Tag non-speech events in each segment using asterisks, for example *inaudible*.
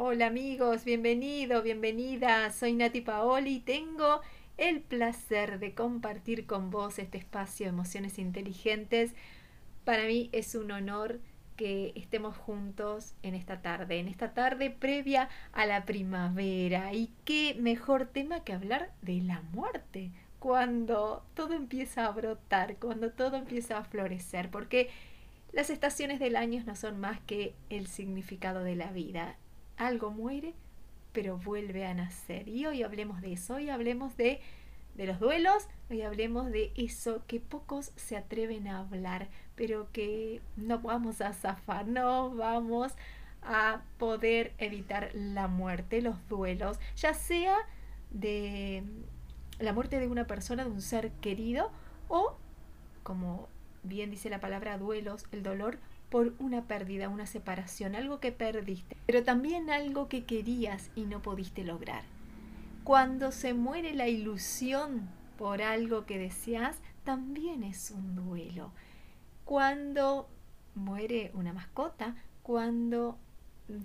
Hola amigos, bienvenido, bienvenida. Soy Nati Paoli y tengo el placer de compartir con vos este espacio emociones inteligentes. Para mí es un honor que estemos juntos en esta tarde, en esta tarde previa a la primavera. Y qué mejor tema que hablar de la muerte, cuando todo empieza a brotar, cuando todo empieza a florecer, porque las estaciones del año no son más que el significado de la vida. Algo muere, pero vuelve a nacer. Y hoy hablemos de eso, hoy hablemos de, de los duelos, hoy hablemos de eso que pocos se atreven a hablar, pero que no vamos a zafar, no vamos a poder evitar la muerte, los duelos, ya sea de la muerte de una persona, de un ser querido, o, como bien dice la palabra duelos, el dolor por una pérdida, una separación, algo que perdiste, pero también algo que querías y no pudiste lograr. Cuando se muere la ilusión por algo que deseas, también es un duelo. Cuando muere una mascota, cuando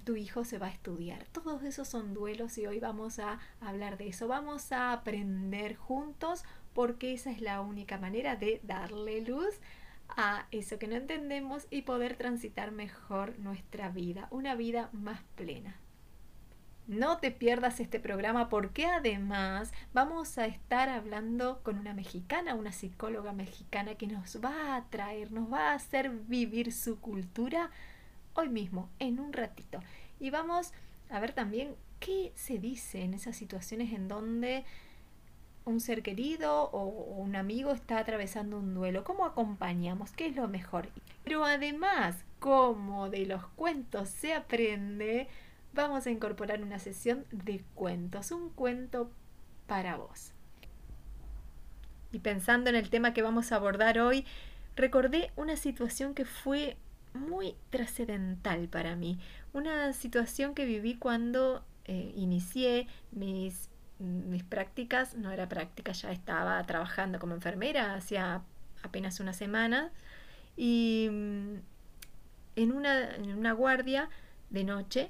tu hijo se va a estudiar. Todos esos son duelos y hoy vamos a hablar de eso. Vamos a aprender juntos porque esa es la única manera de darle luz a eso que no entendemos y poder transitar mejor nuestra vida, una vida más plena. No te pierdas este programa porque además vamos a estar hablando con una mexicana, una psicóloga mexicana que nos va a traer, nos va a hacer vivir su cultura hoy mismo, en un ratito. Y vamos a ver también qué se dice en esas situaciones en donde un ser querido o un amigo está atravesando un duelo. ¿Cómo acompañamos? ¿Qué es lo mejor? Pero además, como de los cuentos se aprende, vamos a incorporar una sesión de cuentos, un cuento para vos. Y pensando en el tema que vamos a abordar hoy, recordé una situación que fue muy trascendental para mí, una situación que viví cuando eh, inicié mis mis prácticas, no era práctica, ya estaba trabajando como enfermera hacía apenas una semana. Y mm, en una, en una guardia de noche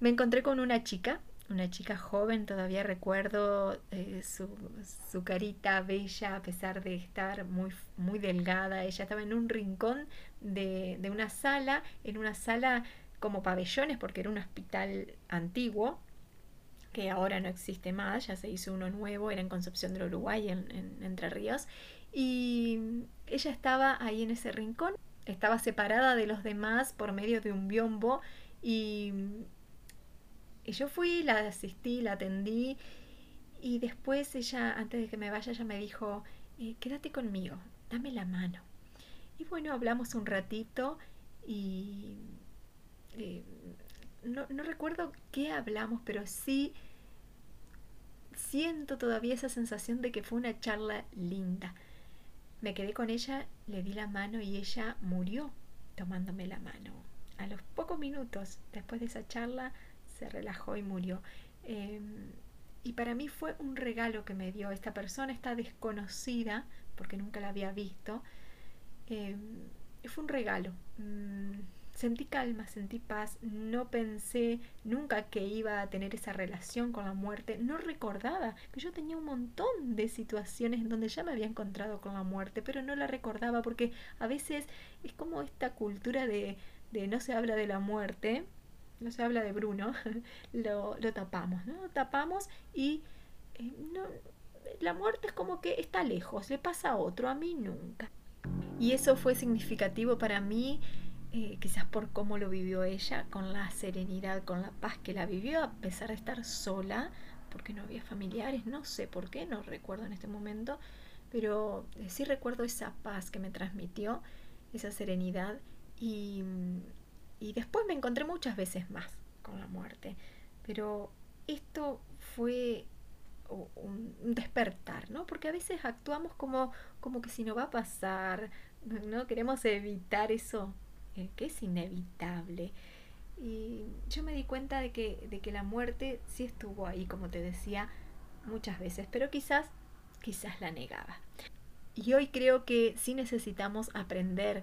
me encontré con una chica, una chica joven, todavía recuerdo eh, su, su, carita bella a pesar de estar muy, muy delgada, ella estaba en un rincón de, de una sala, en una sala como pabellones porque era un hospital antiguo que ahora no existe más, ya se hizo uno nuevo, era en Concepción del Uruguay, en, Entre Ríos, y ella estaba ahí en ese rincón, estaba separada de los demás por medio de un biombo y, yo fui, la asistí, la atendí y después ella, antes de que me vaya, ella me dijo, eh, quédate conmigo, dame la mano. Y bueno, hablamos un ratito y eh, no, no, recuerdo qué hablamos, pero sí siento todavía esa sensación de que fue una charla linda. Me quedé con ella, le di la mano y ella murió tomándome la mano. A los pocos minutos después de esa charla se relajó y murió. Em, y para mí fue un regalo que me dio esta persona, esta desconocida, porque nunca la había visto. Em, fue un regalo. Mm, sentí calma, sentí paz, no pensé nunca que iba a tener esa relación con la muerte, no recordaba que yo tenía un montón de situaciones en donde ya me había encontrado con la muerte, pero no la recordaba porque a veces es como esta cultura de, de no se habla de la muerte, no se habla de Bruno, *laughs* lo, lo tapamos, ¿no? Tapamos y eh, no, la muerte es como que está lejos, le pasa a otro, a mí nunca. Y eso fue significativo para mí eh, quizás por cómo lo vivió ella, con la serenidad, con la paz que la vivió, a pesar de estar sola, porque no había familiares, no sé por qué, no recuerdo en este momento, pero eh, sí recuerdo esa paz que me transmitió, esa serenidad, y, y después me encontré muchas veces más con la muerte, pero esto fue un, despertar, ¿no? Porque a veces actuamos como, como que si no va a pasar, ¿no? Queremos evitar eso que es inevitable. Y yo me di cuenta de que, de que la muerte sí estuvo ahí, como te decía, muchas veces, pero quizás, quizás la negaba. Y hoy creo que sí necesitamos aprender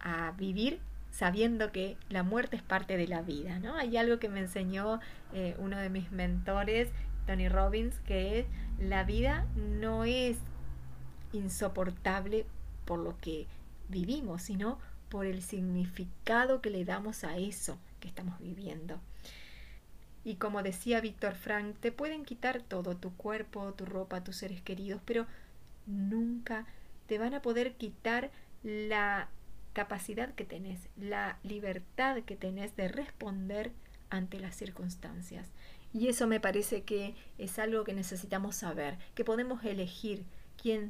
a vivir sabiendo que la muerte es parte de la vida, ¿no? Hay algo que me enseñó eh, uno de mis mentores, Tony Robbins, que es la vida no es insoportable por lo que vivimos, sino por el significado que le damos a eso que estamos viviendo. Y como decía Víctor Frank, te pueden quitar todo, tu cuerpo, tu ropa, tus seres queridos, pero nunca te van a poder quitar la capacidad que tenés, la libertad que tenés de responder ante las circunstancias. Y eso me parece que es algo que necesitamos saber, que podemos elegir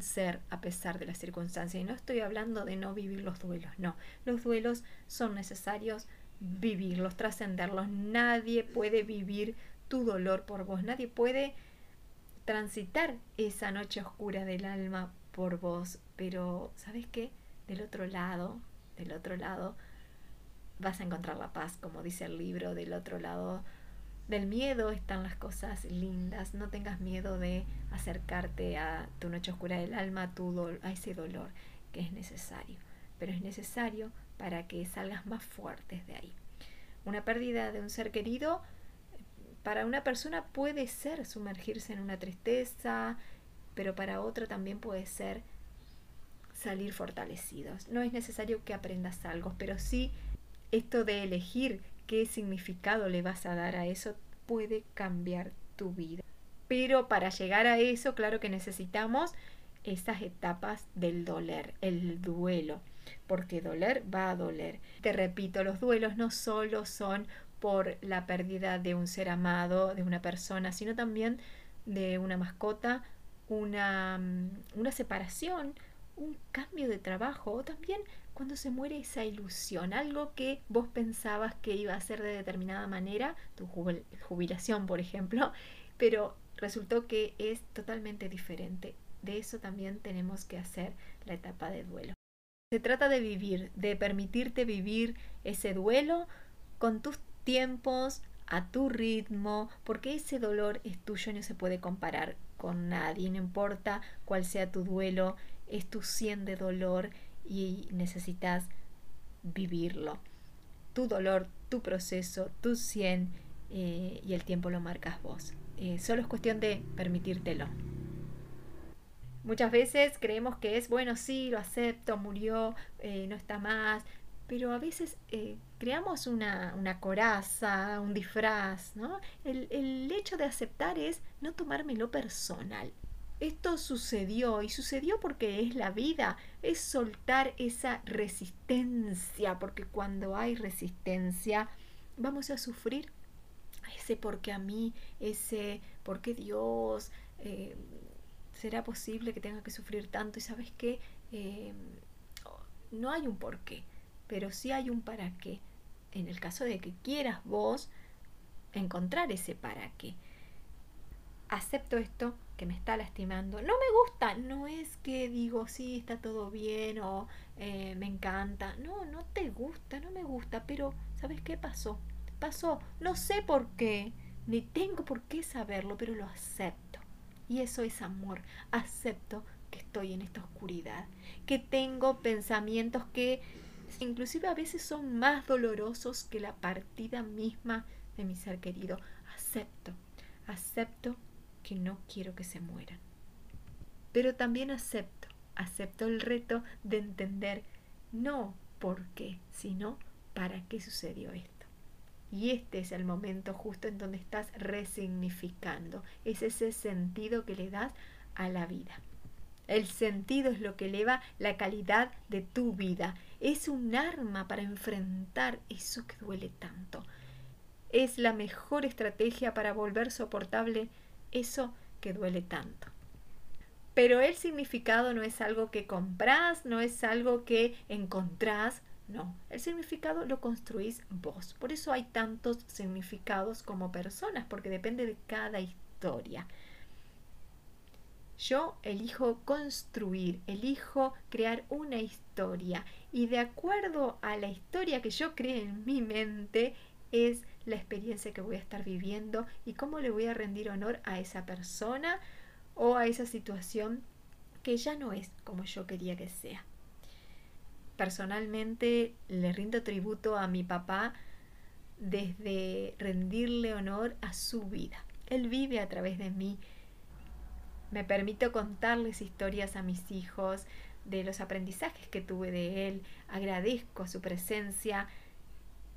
ser a pesar de las circunstancias. Y no estoy hablando de no vivir los duelos, no. Los duelos son necesarios vivirlos, trascenderlos. Nadie puede vivir tu dolor por vos, nadie puede transitar esa noche oscura del alma por vos. Pero, ¿sabes qué? Del otro lado, del otro lado, vas a encontrar la paz, como dice el libro, del otro lado del miedo están las cosas lindas. No tengas miedo de acercarte a tu noche oscura del alma, a, tu a ese dolor que es necesario. Pero es necesario para que salgas más fuertes de ahí. Una pérdida de un ser querido para una persona puede ser sumergirse en una tristeza, pero para otra también puede ser salir fortalecidos. No es necesario que aprendas algo, pero sí esto de elegir qué significado le vas a dar a eso puede cambiar tu vida. Pero para llegar a eso, claro que necesitamos esas etapas del doler, el duelo, porque doler va a doler. Te repito, los duelos no solo son por la pérdida de un ser amado, de una persona, sino también de una mascota, una, mm, una separación, un cambio de trabajo o también cuando se muere esa ilusión, algo que vos pensabas que iba a ser de determinada manera, tu jubilación por ejemplo, *laughs* pero resultó que es totalmente diferente. De eso también tenemos que hacer la etapa de duelo. Se trata de vivir, de permitirte vivir ese duelo con tus tiempos, a tu ritmo, porque ese dolor es tuyo y no se puede comparar con nadie, no importa cuál sea tu duelo, es tu cien de dolor y necesitas vivirlo. Tu dolor, tu proceso, tu 100 eh, y el tiempo lo marcas vos. Eh, solo es cuestión de permitírtelo. Muchas veces creemos que es, bueno, sí, lo acepto, murió, eh, no está más, pero a veces creamos una, una, coraza, un disfraz, ¿no? El, el hecho de aceptar es no tomármelo personal. Esto sucedió y sucedió porque es la vida, es soltar esa resistencia, porque cuando hay resistencia vamos a sufrir ese porque a mí, ese porque Dios, eh, será posible que tenga que sufrir tanto y sabes que eh, no hay un porqué, pero sí hay un para qué. En el caso de que quieras vos encontrar ese para qué. Acepto esto, que me está lastimando. No me gusta, no es que digo, sí, está todo bien o eh, me encanta. No, no te gusta, no me gusta, pero ¿sabes qué pasó? Pasó, no sé por qué, ni tengo por qué saberlo, pero lo acepto. Y eso es amor. Acepto que estoy en esta oscuridad, que tengo pensamientos que inclusive a veces son más dolorosos que la partida misma de mi ser querido. Acepto, acepto que no quiero que se mueran. Pero también acepto, acepto el reto de entender no por qué, sino para qué sucedió esto. Y este es el momento justo en donde estás resignificando. Es ese sentido que le das a la vida. El sentido es lo que eleva la calidad de tu vida. Es un arma para enfrentar eso que duele tanto. Es la mejor estrategia para volver soportable eso que duele tanto. Pero el significado no es algo que compras, no es algo que encontrás, no, el significado lo construís vos. Por eso hay tantos significados como personas, porque depende de cada historia. Yo elijo construir, elijo crear una historia y de acuerdo a la historia que yo cree en mi mente es la experiencia que voy a estar viviendo y cómo le voy a rendir honor a esa persona o a esa situación que ya no es como yo quería que sea. personalmente le rindo tributo a mi papá desde rendirle honor a su vida. Él vive a través de mí. Me permito contarles historias a mis hijos de los aprendizajes que tuve de él. Agradezco su presencia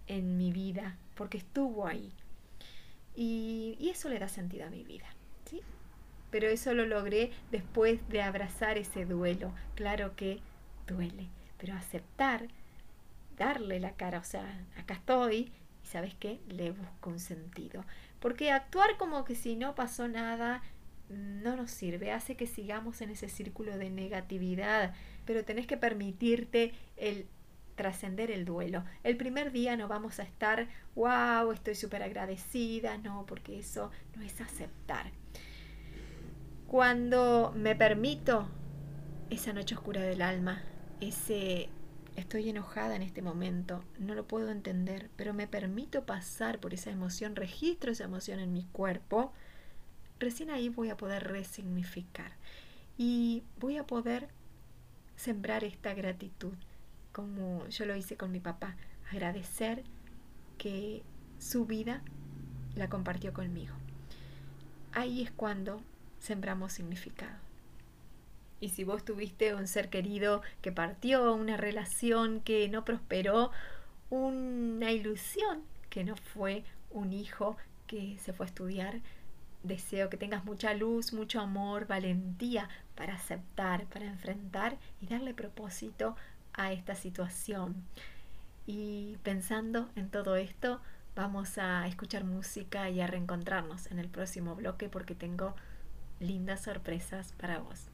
en mi vida porque estuvo ahí. Y, eso le da sentido a mi vida. ¿sí? Pero eso lo logré después de abrazar ese duelo. Claro que duele, pero aceptar, darle la cara, o sea, acá estoy y sabes qué, le busco un sentido. Porque actuar como que si no pasó nada no nos sirve, hace que sigamos en ese círculo de negatividad, pero tenés que permitirte el trascender el duelo. El primer día no vamos a estar, wow, estoy súper agradecida, no, porque eso no es aceptar. Cuando me permito esa noche oscura del alma, ese estoy enojada en este momento, no lo puedo entender, pero me permito pasar por esa emoción, registro esa emoción en mi cuerpo, recién ahí voy a poder resignificar y voy a poder sembrar esta gratitud, como yo lo hice con mi papá, agradecer que su vida la compartió conmigo. Ahí es cuando sembramos significado. Y si vos tuviste un ser querido que partió, una relación que no prosperó, una ilusión que no fue un hijo que se fue a estudiar, deseo que tengas mucha luz, mucho amor, valentía para aceptar, para enfrentar y darle propósito a esta situación. Y pensando en todo esto, vamos a escuchar música y a reencontrarnos en el próximo bloque porque tengo lindas sorpresas para vos.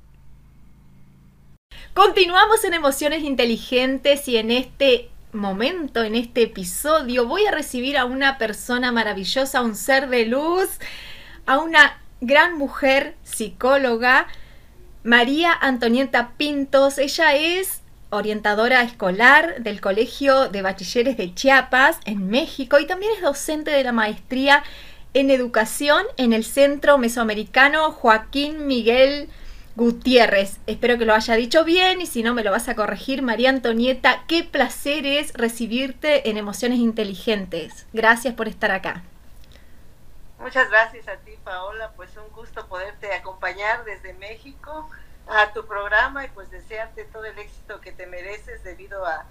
Continuamos en Emociones Inteligentes y en este momento, en este episodio, voy a recibir a una persona maravillosa, un ser de luz, a una gran mujer psicóloga, María Antonieta Pintos. Ella es orientadora escolar del Colegio de Bachilleres de Chiapas en México y también es docente de la maestría en educación en el Centro Mesoamericano Joaquín Miguel Gutiérrez. Espero que lo haya dicho bien y si no me lo vas a corregir, María Antonieta. Qué placer es recibirte en Emociones Inteligentes. Gracias por estar acá. Muchas gracias a ti, Paola. Pues un gusto poderte acompañar desde México a tu programa y pues desearte todo el éxito que te mereces debido a,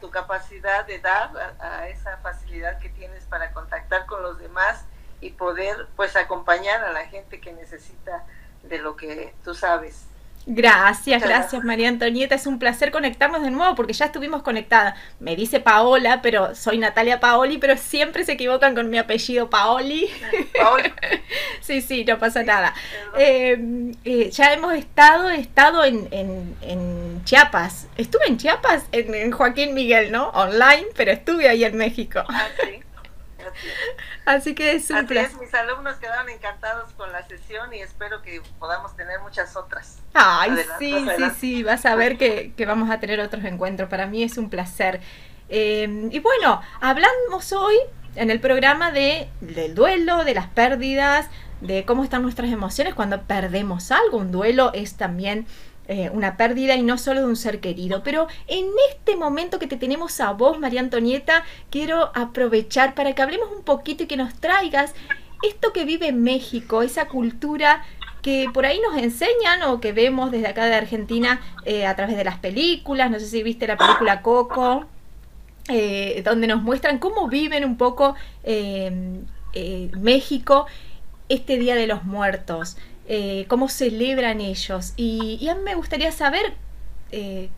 tu capacidad de dar, a esa facilidad que tienes para contactar con los demás y poder pues acompañar a la gente que necesita de lo que tú sabes. Gracias, gracias María Antonieta. Es un placer conectarnos de nuevo porque ya estuvimos conectadas. Me dice Paola, pero soy Natalia Paoli, pero siempre se equivocan con mi apellido Paoli. Paoli. *laughs* sí, sí, no pasa nada. Em, eh, ya hemos estado, estado en, en, Chiapas. Estuve en Chiapas, en, en, Joaquín Miguel, ¿no? Online, pero estuve ahí en México. Ah, sí. *laughs* Así que es un placer. mis alumnos quedaron encantados con la sesión y espero que podamos tener muchas otras. Ay, sí, sí, sí, vas a ver que, vamos a tener otros encuentros. Para mí es un placer. Em, y bueno, hablamos hoy en el programa de, del duelo, de las pérdidas, de cómo están nuestras emociones cuando perdemos algo. Un duelo es también eh, una pérdida y no solo de un ser querido. Pero en este momento que te tenemos a vos, María Antonieta, quiero aprovechar para que hablemos un poquito y que nos traigas esto que vive México, esa cultura que por ahí nos enseñan o que vemos desde acá de Argentina eh, a través de las películas, no sé si viste la película Coco, eh, donde nos muestran cómo viven un poco México este Día de los Muertos. Eh, cómo celebran ellos. Y, a mí me gustaría saber eh,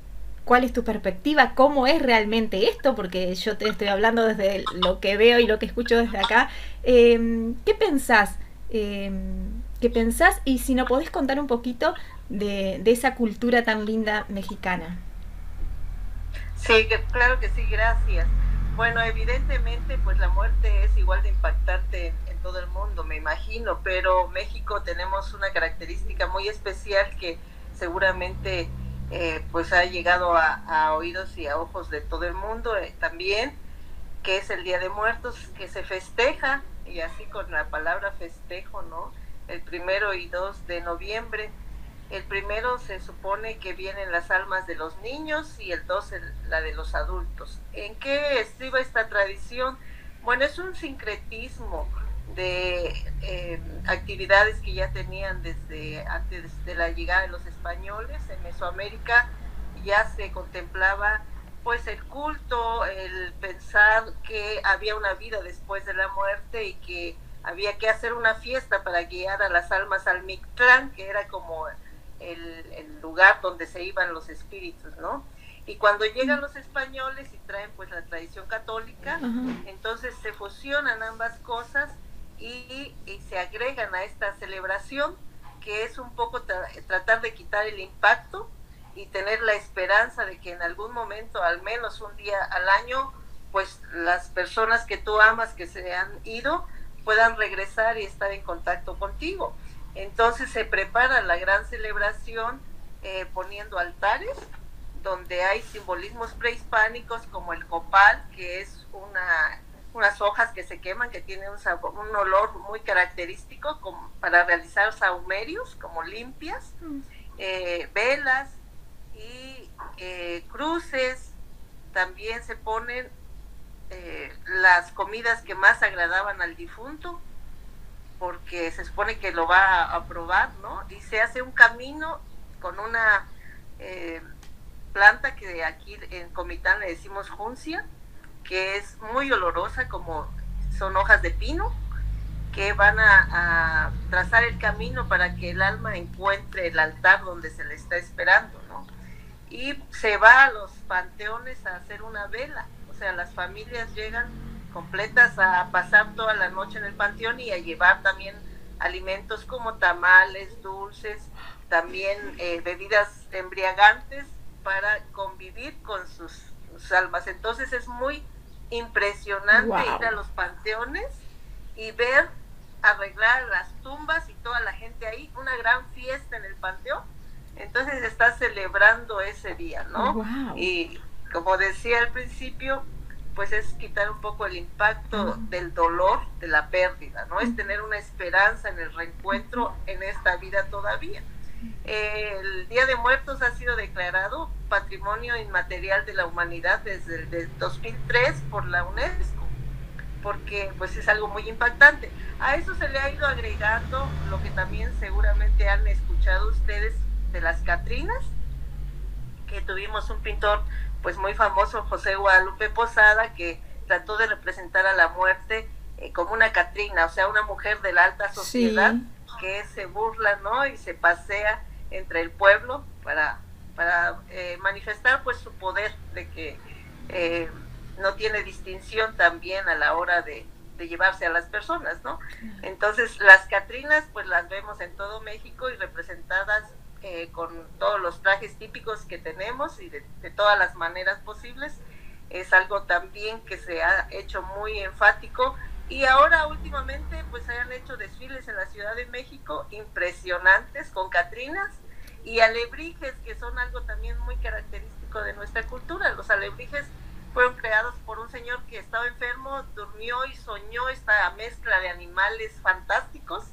cuál es tu perspectiva, cómo es realmente esto, porque yo te estoy hablando desde lo que veo y lo que escucho desde acá. Em, ¿Qué pensás? Em, ¿Qué pensás? Y si no podés contar un poquito de, de esa cultura tan linda mexicana. Sí, claro que sí, gracias. Bueno, evidentemente, pues la muerte es igual de impactante todo el mundo, me imagino, pero México tenemos una característica muy especial que seguramente eh, pues ha llegado a, oídos y a ojos de todo el mundo eh, también, que es el Día de Muertos, que se festeja, y así con la palabra festejo, ¿no? El primero y dos de noviembre. El primero se supone que vienen las almas de los niños y el dos la de los adultos. ¿En qué estriba esta tradición? Bueno, es un sincretismo de eh, actividades que ya tenían desde antes de la llegada de los españoles en Mesoamérica ya se contemplaba pues el culto, el pensar que había una vida después de la muerte y que había que hacer una fiesta para guiar a las almas al Mictlán, que era como el, lugar donde se iban los espíritus, ¿no? Y cuando llegan los españoles y traen pues la tradición católica, entonces se fusionan ambas cosas y, se agregan a esta celebración, que es un poco tratar de quitar el impacto y tener la esperanza de que en algún momento, al menos un día al año, pues las personas que tú amas que se han ido puedan regresar y estar en contacto contigo. Entonces se prepara la gran celebración eh, poniendo altares donde hay simbolismos prehispánicos como el copal, que es una, unas hojas que se queman, que tienen un, un olor muy característico como para realizar saumerios, como limpias, mm. eh, velas, y eh, cruces, también se ponen eh, las comidas que más agradaban al difunto, porque se supone que lo va a, probar, ¿no? Y se hace un camino con una eh, planta que aquí en Comitán le decimos juncia, que es muy olorosa, como son hojas de pino, que van a, trazar el camino para que el alma encuentre el altar donde se le está esperando, ¿no? y se va a los panteones a hacer una vela. O sea, las familias llegan completas a pasar toda la noche en el panteón y a llevar también alimentos como tamales, dulces, también eh, bebidas embriagantes para convivir con sus, almas. Entonces es muy impresionante ir a los panteones y ver arreglar las tumbas y toda la gente ahí, una gran fiesta en el panteón entonces está celebrando ese día, ¿no? Y como decía al principio, pues es quitar un poco el impacto del dolor de la pérdida, ¿no? Es tener una esperanza en el reencuentro en esta vida todavía. El Día de Muertos ha sido declarado Patrimonio Inmaterial de la Humanidad desde el 2003 por la UNESCO, porque pues es algo muy impactante. A eso se le ha ido agregando lo que también seguramente han escuchado ustedes, de las Catrinas, que tuvimos un pintor pues muy famoso, José Guadalupe Posada, que trató de representar a la muerte eh, como una Catrina, o sea, una mujer de la alta sociedad que se burla, ¿no? Y se pasea entre el pueblo para, para eh, manifestar pues su poder de que eh, no tiene distinción también a la hora de, de llevarse a las personas, ¿no? Entonces las Catrinas pues las vemos en todo México y representadas eh, con todos los trajes típicos que tenemos y de, todas las maneras posibles. Es algo también que se ha hecho muy enfático y ahora últimamente pues han hecho desfiles en la Ciudad de México impresionantes con Catrinas y alebrijes que son algo también muy característico de nuestra cultura. Los alebrijes fueron creados por un señor que estaba enfermo, durmió y soñó esta mezcla de animales fantásticos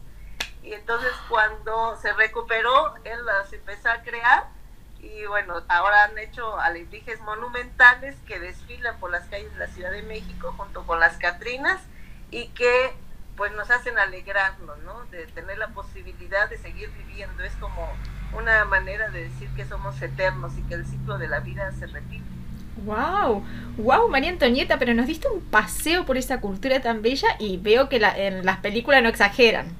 y entonces cuando se recuperó, él las empezó a crear y bueno, ahora han hecho alebrijes monumentales que desfilan por las calles de la Ciudad de México junto con las Catrinas y que pues nos hacen alegrarnos, ¿no? De tener la posibilidad de seguir viviendo. Es como una manera de decir que somos eternos y que el ciclo de la vida se repite. Wow, wow, María Antonieta, pero nos diste un paseo por esa cultura tan bella y veo que la, en las películas no exageran.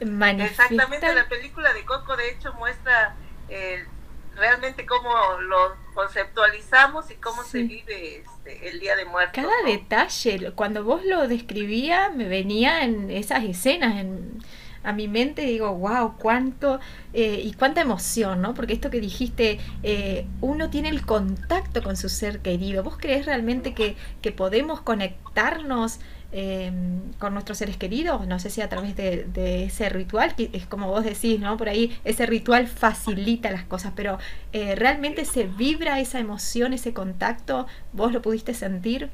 Exactamente, la película de Coco de hecho muestra eh, realmente cómo lo conceptualizamos y cómo se vive este, el Día de Muertos. Cada detalle, cuando vos lo describía, me venía en esas escenas en, a mi mente, digo, wow, cuánto eh, y cuánta emoción, ¿no? Porque esto que dijiste, eh, uno tiene el contacto con su ser querido. ¿Vos crees realmente que, que podemos conectarnos? eh, con nuestros seres queridos, no sé si a través de, ese ritual, que es como vos decís, ¿no? Por ahí ese ritual facilita las cosas, pero realmente se vibra esa emoción, ese contacto, ¿vos lo pudiste sentir?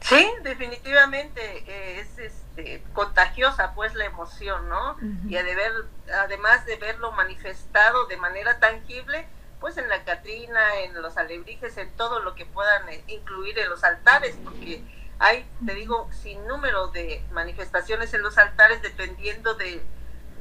Sí, definitivamente, este, contagiosa pues la emoción, ¿no? Y de ver, además de verlo manifestado de manera tangible, pues en la Catrina, en los alebrijes, en todo lo que puedan eh, incluir en los altares, porque hay, te digo, sin número de manifestaciones en los altares dependiendo de,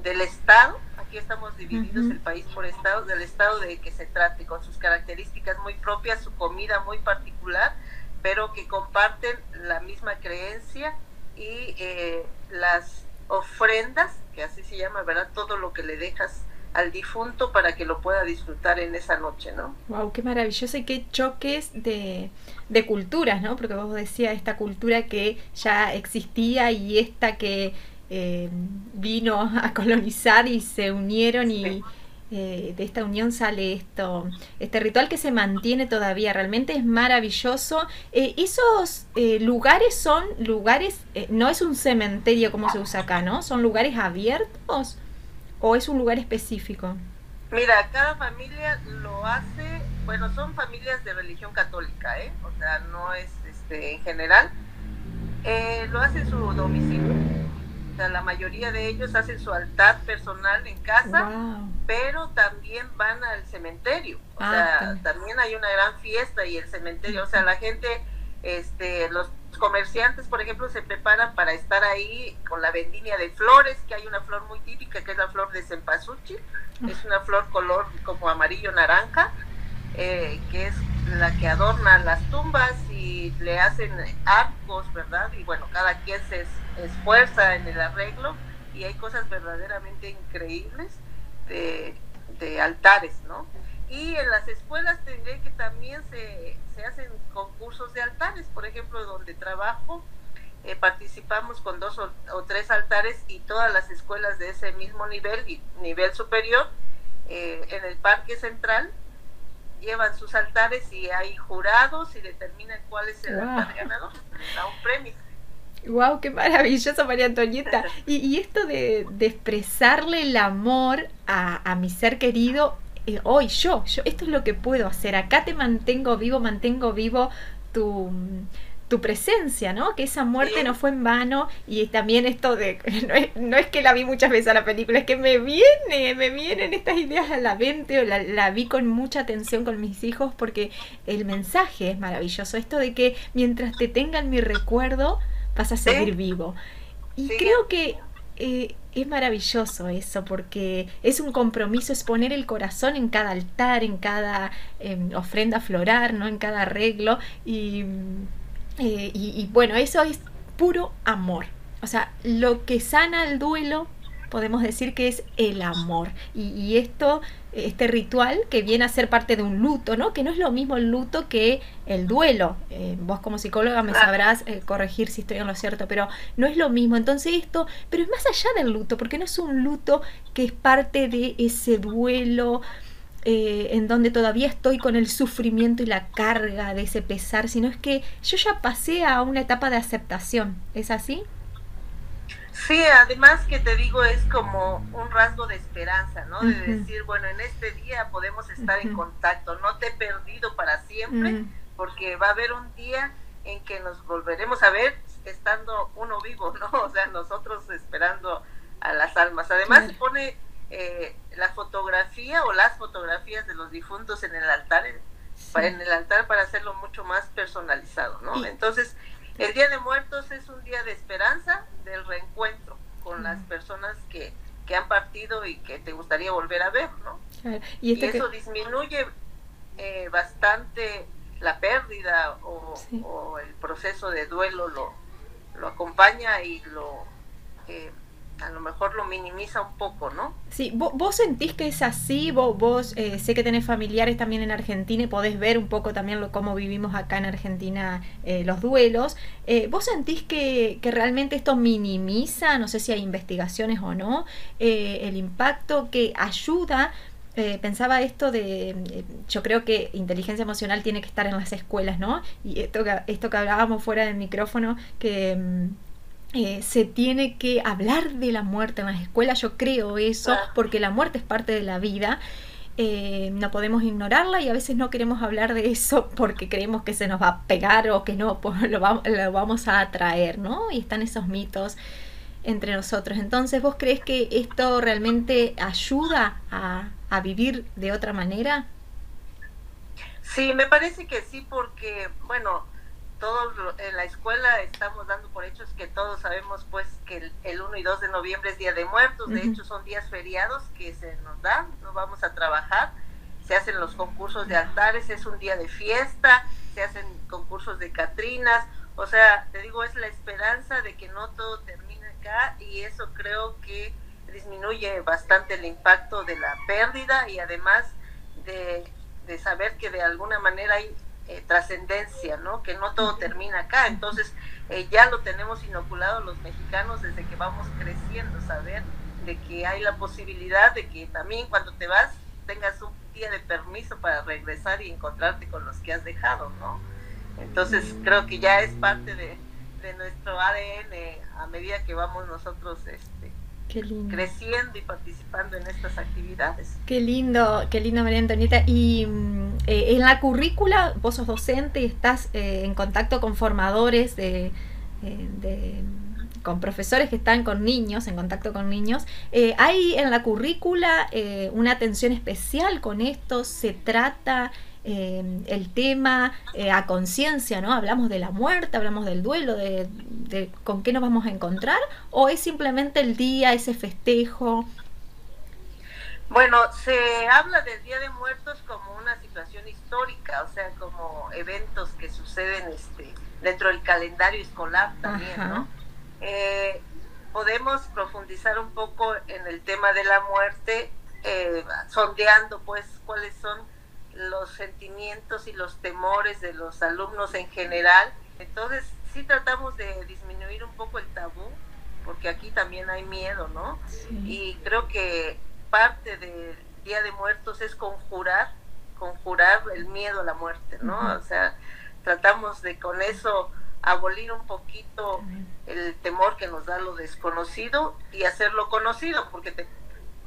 del estado. Aquí estamos divididos el país por estados, del estado de que se trate, con sus características muy propias, su comida muy particular, pero que comparten la misma creencia y eh, las ofrendas, que así se llama, ¿verdad? Todo lo que le dejas al difunto para que lo pueda disfrutar en esa noche, ¿no? Wow, qué maravilloso y qué choques de, de culturas, ¿no? Porque vos decías esta cultura que ya existía y esta que eh, vino a *laughs* colonizar y se unieron y eh, de esta unión sale esto, este ritual que se mantiene todavía, realmente es maravilloso. Eh, esos lugares son lugares, no es un cementerio como se usa acá, ¿no? Son lugares abiertos o es un lugar específico? Mira, cada familia lo hace, bueno, son familias de religión católica, ¿eh? O sea, no es este, en general. Eh, lo hace en su domicilio. Sea, la mayoría de ellos hacen su altar personal en casa, pero también van al cementerio. O ah, sea, también hay una gran fiesta y el cementerio, o sea, la gente, este, los comerciantes, por ejemplo, se preparan para estar ahí con la vendimia de flores, que hay una flor muy típica que es la flor de cempasúchil, es una flor color como amarillo naranja, eh, que es la que adorna las tumbas y le hacen arcos, ¿verdad? Y bueno, cada quien se esfuerza en el arreglo y hay cosas verdaderamente increíbles de, de altares, ¿no? Y en las escuelas tendré que también se, se hacen concursos de altares, por ejemplo, donde trabajo, eh, participamos con dos o, tres altares y todas las escuelas de ese mismo nivel y nivel superior eh, en el parque central llevan sus altares y hay jurados y determinan cuál es el altar ganador, da un premio. Wow, qué maravilloso, María Antonieta. Y, esto de, expresarle el amor a, a mi ser querido eh, hoy yo, yo, esto es lo que puedo hacer, acá te mantengo vivo, mantengo vivo tu, tu presencia, ¿no? Que esa muerte no fue en vano y también esto de, *laughs* no es, que la vi muchas veces a la película, es que me viene, me vienen estas ideas a la mente o la, la, vi con mucha atención con mis hijos porque el mensaje es maravilloso, esto de que mientras te tengan mi recuerdo vas a seguir vivo. Y creo que eh, es maravilloso eso, porque es un compromiso, es poner el corazón en cada altar, en cada em, ofrenda floral, ¿no? en cada arreglo. Y, eh, y, y bueno, eso es puro amor. O sea, lo que sana el duelo podemos decir que es el amor. Y, esto, este ritual que viene a ser parte de un luto, ¿no? Que no es lo mismo el luto que el duelo. Eh, vos como psicóloga me sabrás eh, corregir si estoy en lo cierto, pero no es lo mismo. Entonces esto, pero es más allá del luto, porque no es un luto que es parte de ese duelo. Eh, en donde todavía estoy con el sufrimiento y la carga de ese pesar, sino es que yo ya pasé a una etapa de aceptación. ¿Es así? Sí, además que te digo es como un rasgo de esperanza, ¿no? De decir, bueno, en este día podemos estar en contacto, no te he perdido para siempre, porque va a haber un día en que nos volveremos a ver estando uno vivo, *laughs* ¿no? O sea, nosotros esperando a las almas. Además se pone eh, la fotografía o las fotografías de los difuntos en el altar, en el altar para hacerlo mucho más personalizado, ¿no? Entonces, el Día de Muertos es un día de esperanza, del reencuentro con las personas que, que han partido y que te gustaría volver a ver, ¿no? Y, este eso disminuye eh, bastante la pérdida o, o, el proceso de duelo lo, lo acompaña y lo eh, a lo mejor lo minimiza un poco, ¿no? Sí, vos, sentís que es así, vos, vos eh, sé que tenés familiares también en Argentina y podés ver un poco también lo, cómo vivimos acá en Argentina eh, los duelos. Eh, ¿Vos sentís que, que, realmente esto minimiza, no sé si hay investigaciones o no, el impacto que ayuda? pensaba esto de, yo creo que inteligencia emocional tiene que estar en las escuelas, ¿no? Y esto esto que hablábamos fuera del micrófono, que mm, eh, se tiene que hablar de la muerte en las escuelas, yo creo eso, porque la muerte es parte de la vida. Eh, no podemos ignorarla y a veces no queremos hablar de eso *laughs* porque creemos que se nos va a pegar o que no, pues *laughs* lo, lo vamos a atraer, ¿no? Y están esos mitos. entre nosotros. Entonces, ¿vos crees que esto realmente ayuda a, a vivir de otra manera? Sí, me parece que sí, porque, bueno, todos en la escuela estamos dando por hechos que todos sabemos pues que el, 1 y 2 de noviembre es Día de Muertos, de hecho son días feriados que se nos dan, no vamos a trabajar, se hacen los concursos de altares, es un día de fiesta, se hacen concursos de Catrinas, o sea, te digo, es la esperanza de que no todo termine acá y eso creo que disminuye bastante el impacto de la pérdida y además de, de saber que de alguna manera hay eh, trascendencia, ¿no? Que no todo termina acá. Entonces, eh, ya lo tenemos inoculado los mexicanos desde que vamos creciendo, saber de que hay la posibilidad de que también cuando te vas tengas un día de permiso para regresar y encontrarte con los que has dejado, ¿no? Entonces, creo que ya es parte de, de nuestro ADN a medida que vamos nosotros este, creciendo y participando en estas actividades. Qué lindo, qué lindo María Antonieta. Y mm, eh, en la currícula, vos sos docente y estás eh, en contacto con formadores de, eh, con profesores que están con niños, en contacto con niños. ¿Hay en la currícula una atención especial con esto? ¿Se trata eh, el tema eh, a conciencia, ¿no? Hablamos de la muerte, hablamos del duelo, de, con qué nos vamos a encontrar, o es simplemente el día, ese festejo. Bueno, se habla del Día de Muertos como una situación histórica, o sea, como eventos que suceden este, dentro del calendario escolar también, ¿no? Eh, podemos profundizar un poco en el tema de la muerte, sondeando pues cuáles son los sentimientos y los temores de los alumnos en general. Entonces, sí tratamos de disminuir un poco el tabú, porque aquí también hay miedo, ¿no? Y creo que parte del Día de Muertos es conjurar, conjurar el miedo a la muerte, ¿no? O sea, tratamos de con eso abolir un poquito el temor que nos da lo desconocido y hacerlo conocido, porque te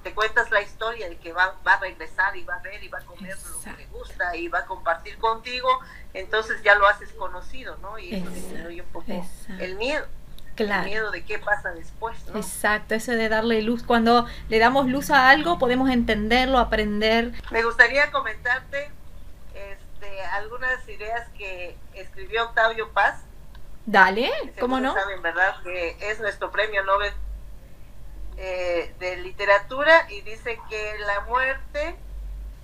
te cuentas la historia de que va, va a regresar y va a ver y va a comer lo que le gusta y va a compartir contigo, entonces ya lo haces conocido, ¿no? Y eso disminuye un poco el miedo. Claro. El miedo de qué pasa después, ¿no? Exacto, eso de darle luz. Cuando le damos luz a algo, podemos entenderlo, aprender. Me gustaría comentarte este, algunas ideas que escribió Octavio Paz. Dale, ¿cómo no? Saben, ¿verdad? Que es nuestro premio Nobel eh, de literatura y dice que la muerte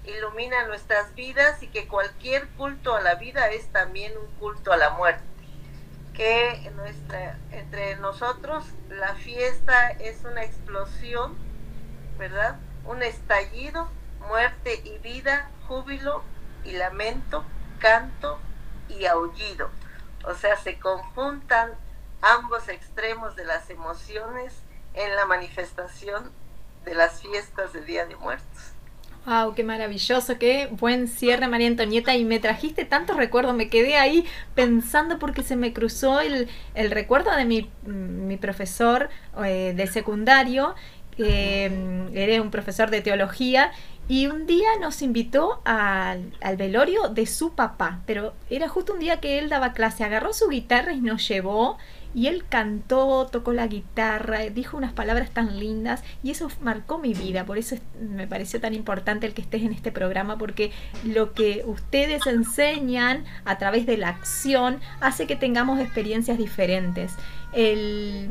ilumina nuestras vidas y que cualquier culto a la vida es también un culto a la muerte. Que entre nosotros la fiesta es una explosión, ¿verdad? Un estallido, muerte y vida, júbilo y lamento, canto y aullido. O sea, se conjuntan ambos extremos de las emociones en la manifestación de las fiestas del Día de Muertos. ¡Wow! ¡Qué maravilloso! ¡Qué buen cierre, María Antonieta! Y me trajiste tantos recuerdos, me quedé ahí pensando porque se me cruzó el, el recuerdo de mi, mi profesor eh, de secundario, que mm, era un profesor de teología, y un día nos invitó al, al, velorio de su papá, pero era justo un día que él daba clase, agarró su guitarra y nos llevó y él cantó, tocó la guitarra, dijo unas palabras tan lindas y eso marcó mi vida. Por eso me pareció tan importante el que estés en este programa porque lo que ustedes enseñan a través de la acción hace que tengamos experiencias diferentes. Eh,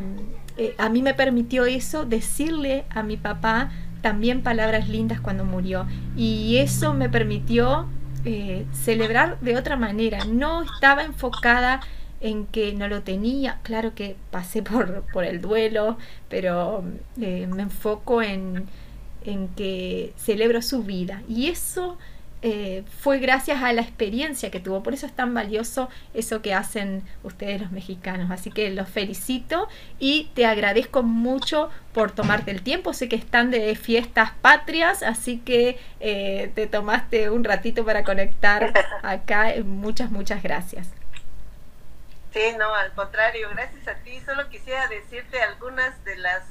a mí me permitió eso decirle a mi papá también palabras lindas cuando murió y eso me permitió eh, celebrar de otra manera. No estaba enfocada en que no lo tenía. Claro que pasé *laughs* por, por el duelo, pero eh, me enfoco en, en, que celebro su vida. Y eso eh, fue gracias a la experiencia que tuvo. Por eso es tan valioso eso que hacen ustedes los mexicanos. Así que los felicito y te agradezco mucho por tomarte el tiempo. Sé que están de fiestas patrias, así que eh, te tomaste un ratito para conectar *laughs* acá. Muchas, muchas gracias. Sí, no, al contrario, gracias a ti. Solo quisiera decirte algunas de las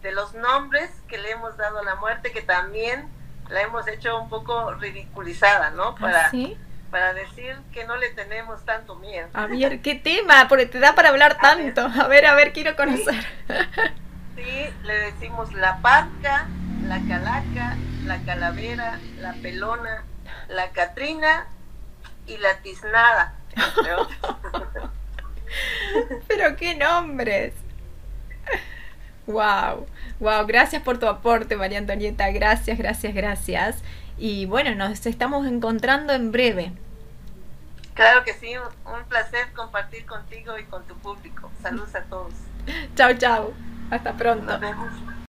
de los nombres que le hemos dado a la muerte, que también la hemos hecho un poco ridiculizada, ¿no? ¿Ah, para, para decir que no le tenemos tanto miedo. A ver, ¿qué tema? Porque te da para hablar tanto. A ver, a ver, quiero conocer. Sí, le decimos la parca, la calaca, la calavera, la pelona, la catrina y la tiznada. *laughs* *laughs* Pero qué nombres. Wow, wow, gracias por tu aporte, María Antonieta. Gracias, gracias, gracias. Y bueno, nos estamos encontrando en breve. Claro que sí, un placer compartir contigo y con tu público. Saludos a todos. *laughs* Chao, chao. Hasta pronto.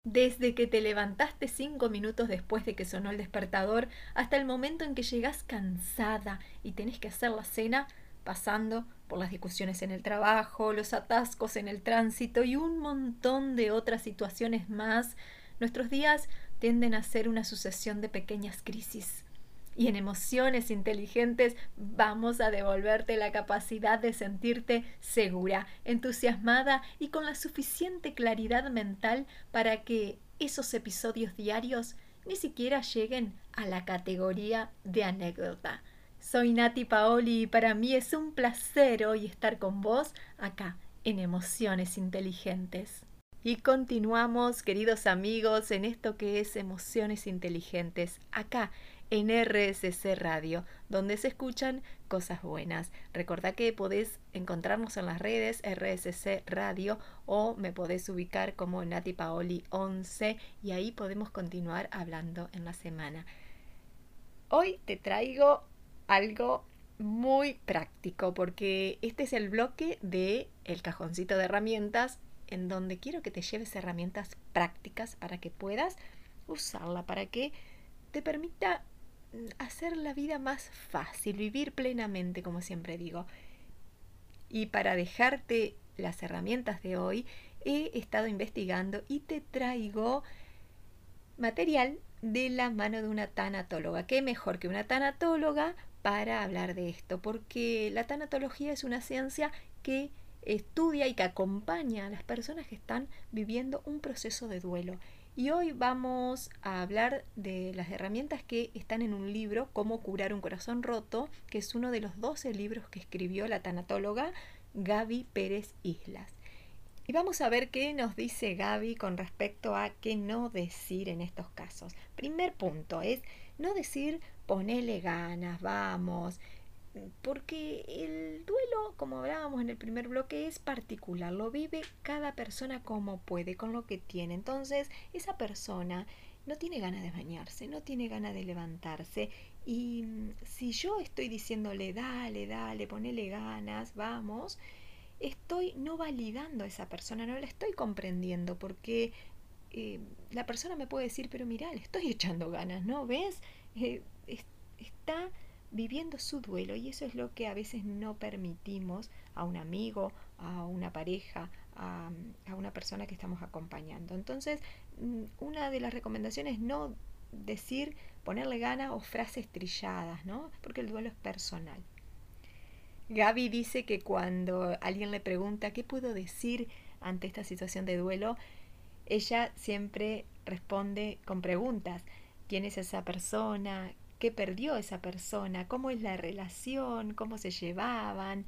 Desde que te levantaste cinco minutos después de que sonó el despertador hasta el momento en que llegas cansada y tenés que hacer la cena, pasando por las discusiones en el trabajo, los atascos en el tránsito y un montón de otras situaciones más, nuestros días tienden a ser una sucesión de pequeñas crisis y en emociones inteligentes vamos a devolverte la capacidad de sentirte segura, entusiasmada y con la suficiente claridad mental para que esos episodios diarios ni siquiera lleguen a la categoría de anécdota. Soy Nati Paoli y para mí es un placer hoy estar con vos acá en Emociones Inteligentes. Y continuamos, queridos amigos, en esto que es Emociones Inteligentes, acá en RSC Radio, donde se escuchan cosas buenas. Recordá que podés encontrarnos en las redes RSC Radio o me podés ubicar como Nati Paoli 11 y ahí podemos continuar hablando en la semana. Hoy te traigo algo muy práctico porque este es el bloque de el cajoncito de herramientas en donde quiero que te lleves herramientas prácticas para que puedas usarla, para que te permita hacer la vida más fácil, vivir plenamente, como siempre digo. Y para dejarte las herramientas de hoy, he estado investigando y te traigo material de la mano de una tanatóloga. ¿Qué mejor que una tanatóloga para hablar de esto? Porque la tanatología es una ciencia que estudia y que acompaña a las personas que están viviendo un proceso de duelo. Y hoy vamos a hablar de las herramientas que están en un libro, Cómo curar un corazón roto, que es uno de los 12 libros que escribió la tanatóloga Gaby Pérez Islas. Y vamos a ver qué nos dice Gaby con respecto a qué no decir en estos casos. Primer punto es no decir ponele ganas, vamos, porque el duelo, como hablábamos en el primer bloque, es particular, lo vive cada persona como puede, con lo que tiene. Entonces, esa persona no tiene ganas de bañarse, no tiene ganas de levantarse. Y mm, si yo estoy diciéndole, dale, dale, ponele ganas, vamos, estoy no validando a esa persona, no la estoy comprendiendo, porque la persona me puede decir, pero mira, le estoy *laughs* echando ganas, ¿no? ¿Ves? Eh, está viviendo su duelo y eso es lo que a veces no permitimos a un amigo, a una pareja, a, una persona que estamos acompañando. Entonces, mm, una de las recomendaciones es no decir, ponerle gana o frases trilladas, ¿no? Porque el duelo es personal. Gaby dice que cuando alguien le pregunta qué puedo decir ante esta situación de duelo, ella siempre responde con preguntas. ¿Quién es esa persona? qué perdió esa persona, cómo es la relación, cómo se llevaban,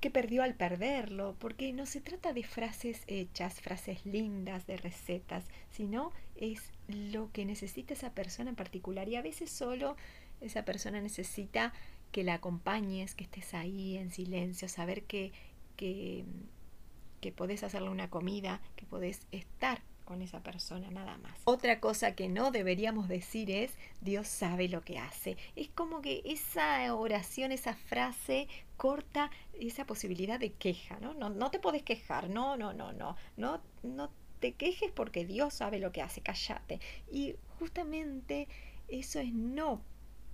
qué perdió al perderlo, porque no se trata de frases hechas, frases lindas, de recetas, sino es lo que necesita esa persona en particular. Y a veces solo esa persona necesita que la acompañes, que estés ahí en silencio, saber que, que, que podés hacerle una comida, que podés estar con esa persona nada más. Otra cosa que no deberíamos decir es Dios sabe lo que hace. Es como que esa oración, esa frase corta esa posibilidad de queja, ¿no? No, no te podés quejar, no, no, no, no, no, no te quejes porque Dios sabe lo que hace, cállate. Y justamente eso es no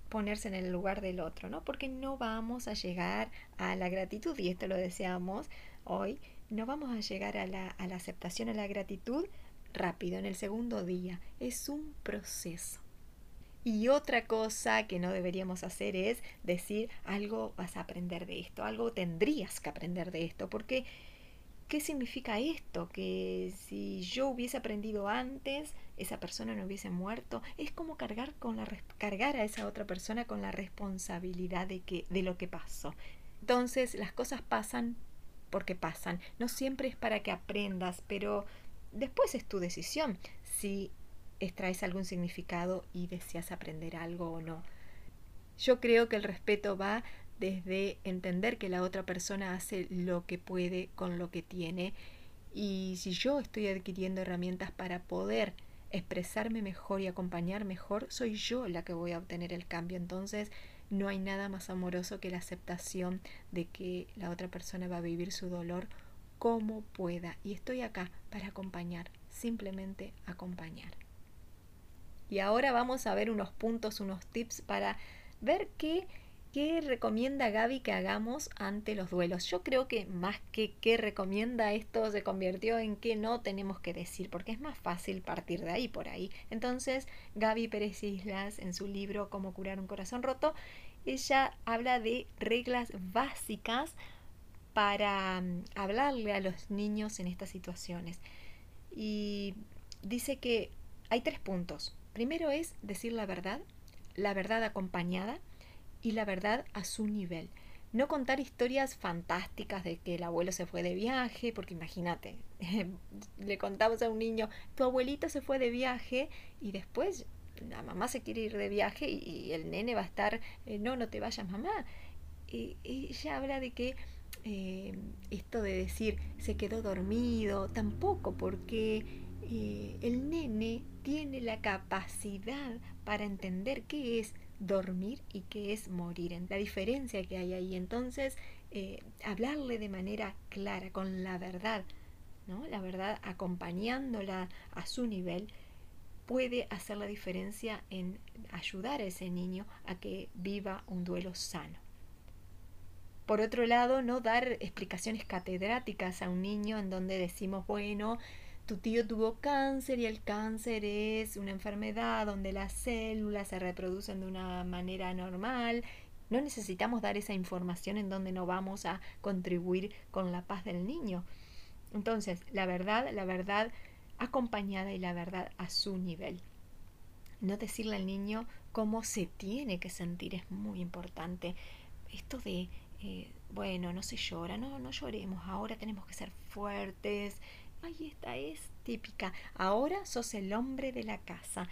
ponerse en el lugar del otro, ¿no? Porque no vamos a llegar a la gratitud, y esto lo deseamos hoy, no vamos a llegar a la, aceptación, a la gratitud rápido, en el segundo día. Es un proceso. Y otra cosa que no deberíamos hacer es decir algo vas a aprender de esto, algo tendrías que aprender de esto, porque ¿qué significa esto? Que si yo hubiese aprendido antes, esa persona no hubiese muerto. Es como cargar, con la, cargar a esa otra persona con la responsabilidad de, que, de lo que pasó. Entonces las cosas pasan porque pasan. No siempre es para que aprendas, pero después es tu decisión si extraes algún significado y deseas aprender algo o no. Yo creo que el respeto va desde entender que la otra persona hace lo que puede con lo que tiene y si yo estoy adquiriendo herramientas para poder expresarme mejor y acompañar mejor, soy yo la que voy a obtener el cambio. Entonces, no hay nada más amoroso que la aceptación de que la otra persona va a vivir su dolor como pueda. Y estoy acá para acompañar, simplemente acompañar. Y ahora vamos a ver unos puntos, unos tips para ver qué ¿Qué recomienda Gaby que hagamos ante los duelos? Yo creo que más que qué recomienda esto se convirtió en qué no tenemos que decir, porque es más fácil partir de ahí por ahí. Entonces, Gaby Pérez Islas, en su libro Cómo curar un corazón roto, ella habla de reglas básicas para mm, hablarle a los niños en estas situaciones. Y dice que hay tres puntos. Primero es decir la verdad, la verdad acompañada y la verdad a su nivel. No contar historias fantásticas de que el abuelo se fue de viaje, porque imagínate, *laughs* le contamos a un niño, tu abuelito se fue de viaje y después la mamá se quiere ir de viaje y, el nene va a estar, eh, no, no te vayas mamá. Y, ella habla de que eh, esto de decir se quedó dormido, tampoco, porque eh, el nene tiene la capacidad para entender qué es dormir y qué es morir, la diferencia que hay ahí. Entonces, eh, hablarle de manera clara, con la verdad, ¿no? la verdad acompañándola a su nivel, puede hacer la diferencia en ayudar a ese niño a que viva un duelo sano. Por otro lado, no dar explicaciones catedráticas a un niño en donde decimos, bueno, tu tío tuvo cáncer y el cáncer es una enfermedad donde las células se reproducen de una manera normal. No necesitamos dar esa información en donde no vamos a contribuir con la paz del niño. Entonces, la verdad, la verdad acompañada y la verdad a su nivel. No decirle al niño cómo se tiene que sentir es muy importante. Esto de, eh, bueno, no se llora, no, no lloremos, ahora tenemos que ser fuertes, ay, esta es típica, ahora sos el hombre de la casa.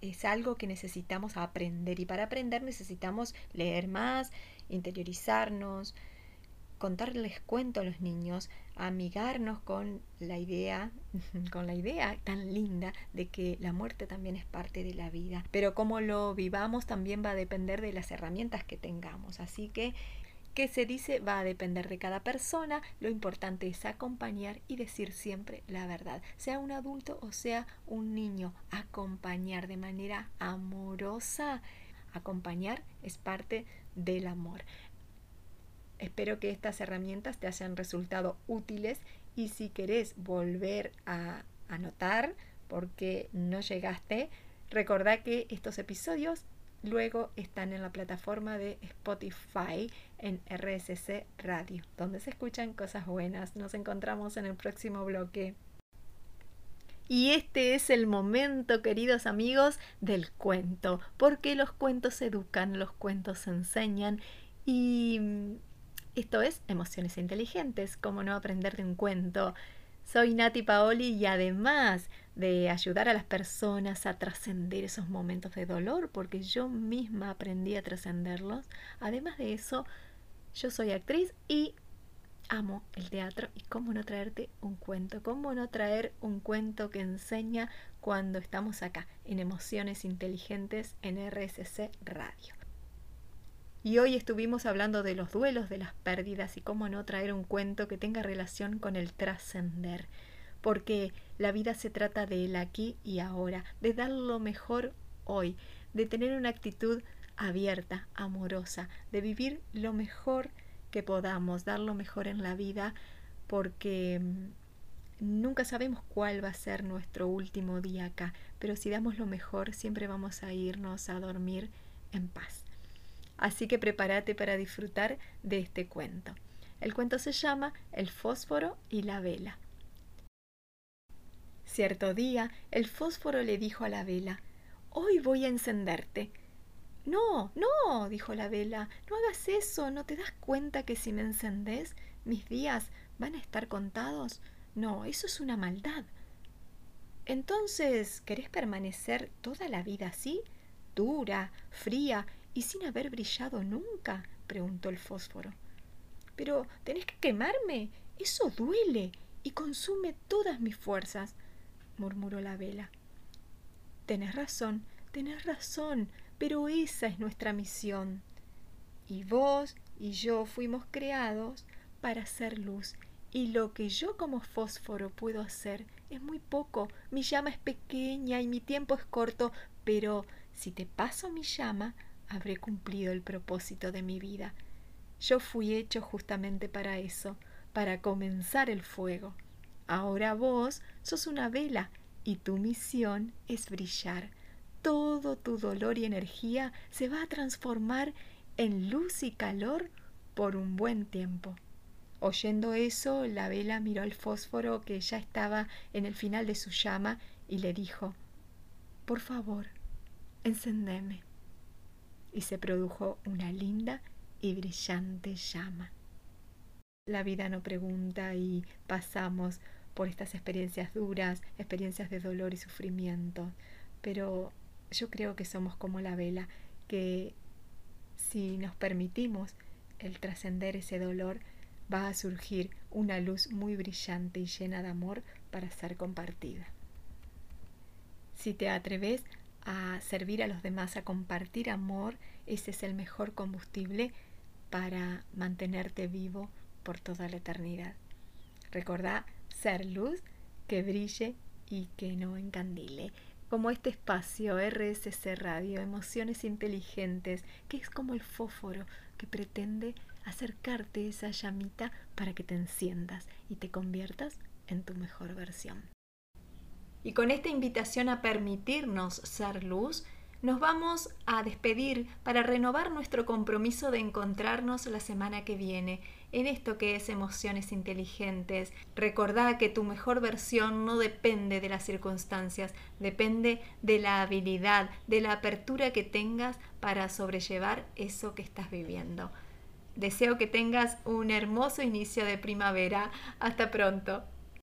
Es algo que necesitamos aprender y para aprender necesitamos leer más, interiorizarnos, contarles cuento a los niños, amigarnos con la idea, *laughs* con la idea tan linda de que la muerte también es parte de la vida. Pero cómo lo vivamos también va a depender de las herramientas que tengamos. Así que qué se dice va a depender de cada persona. Lo importante es acompañar y decir siempre la verdad. Sea un adulto o sea un niño, acompañar de manera amorosa. Acompañar es parte del amor. Espero que estas herramientas te hayan resultado útiles y si querés volver a anotar porque no llegaste, recordá que estos episodios Luego están en la plataforma de Spotify en RSC Radio, donde se escuchan cosas buenas. Nos encontramos en el próximo bloque. Y este es el momento, queridos amigos, del cuento, porque los cuentos educan, los cuentos enseñan y esto es Emociones Inteligentes, como no aprender de un cuento. Soy Nati Paoli y además de ayudar a las personas a trascender esos momentos de dolor, porque yo misma aprendí a trascenderlos, además de eso, yo soy actriz y amo el teatro y cómo no traerte un cuento, cómo no traer un cuento que enseña cuando estamos acá en Emociones Inteligentes en RSC Radio. Y hoy estuvimos hablando de los duelos, de las pérdidas y cómo no traer un cuento que tenga relación con el trascender. Porque la vida se trata de el aquí y ahora, de dar lo mejor hoy, de tener una actitud abierta, amorosa, de vivir lo mejor que podamos, dar lo mejor en la vida, porque mm, nunca sabemos cuál va a ser nuestro último día acá, pero si damos lo mejor, siempre vamos a irnos a dormir en paz. Así que prepárate para disfrutar de este cuento. El cuento se llama El fósforo y la vela. Cierto día, el fósforo le dijo a la vela, Hoy voy a encenderte. No, no, dijo la vela, no hagas eso, ¿no te das cuenta que si me encendés, mis días van a estar contados? No, eso es una maldad. Entonces, ¿querés permanecer toda la vida así? ¿Dura, fría y sin haber brillado nunca? preguntó el fósforo. Pero tenés que quemarme. Eso duele y consume todas mis fuerzas, murmuró la vela. Tenés razón, tenés razón, pero esa es nuestra misión. Y vos y yo fuimos creados para hacer luz, y lo que yo como fósforo puedo hacer es muy poco. Mi llama es pequeña y mi tiempo es corto, pero si te paso mi llama, habré cumplido el propósito de mi vida. Yo fui hecho justamente para eso, para comenzar el fuego. Ahora vos sos una vela y tu misión es brillar. Todo tu dolor y energía se va a transformar en luz y calor por un buen tiempo. Oyendo eso, la vela miró al fósforo que ya estaba en el final de su llama y le dijo Por favor, encendeme. Y se produjo una linda y brillante llama. La vida no pregunta y pasamos por estas experiencias duras, experiencias de dolor y sufrimiento, pero yo creo que somos como la vela, que si nos permitimos el trascender ese dolor, va a surgir una luz muy brillante y llena de amor para ser compartida. Si te atreves a servir a los demás, a compartir amor, ese es el mejor combustible para mantenerte vivo por toda la eternidad. Recordá ser luz que brille y que no encandile como este espacio RSC Radio, Emociones Inteligentes, que es como el fósforo que pretende acercarte esa llamita para que te enciendas y te conviertas en tu mejor versión. Y con esta invitación a permitirnos ser luz, nos vamos a despedir para renovar nuestro compromiso de encontrarnos la semana que viene en esto que es emociones inteligentes. Recordá que tu mejor versión no depende de las circunstancias, depende de la habilidad, de la apertura que tengas para sobrellevar eso que estás viviendo. Deseo que tengas un hermoso inicio de primavera. Hasta pronto.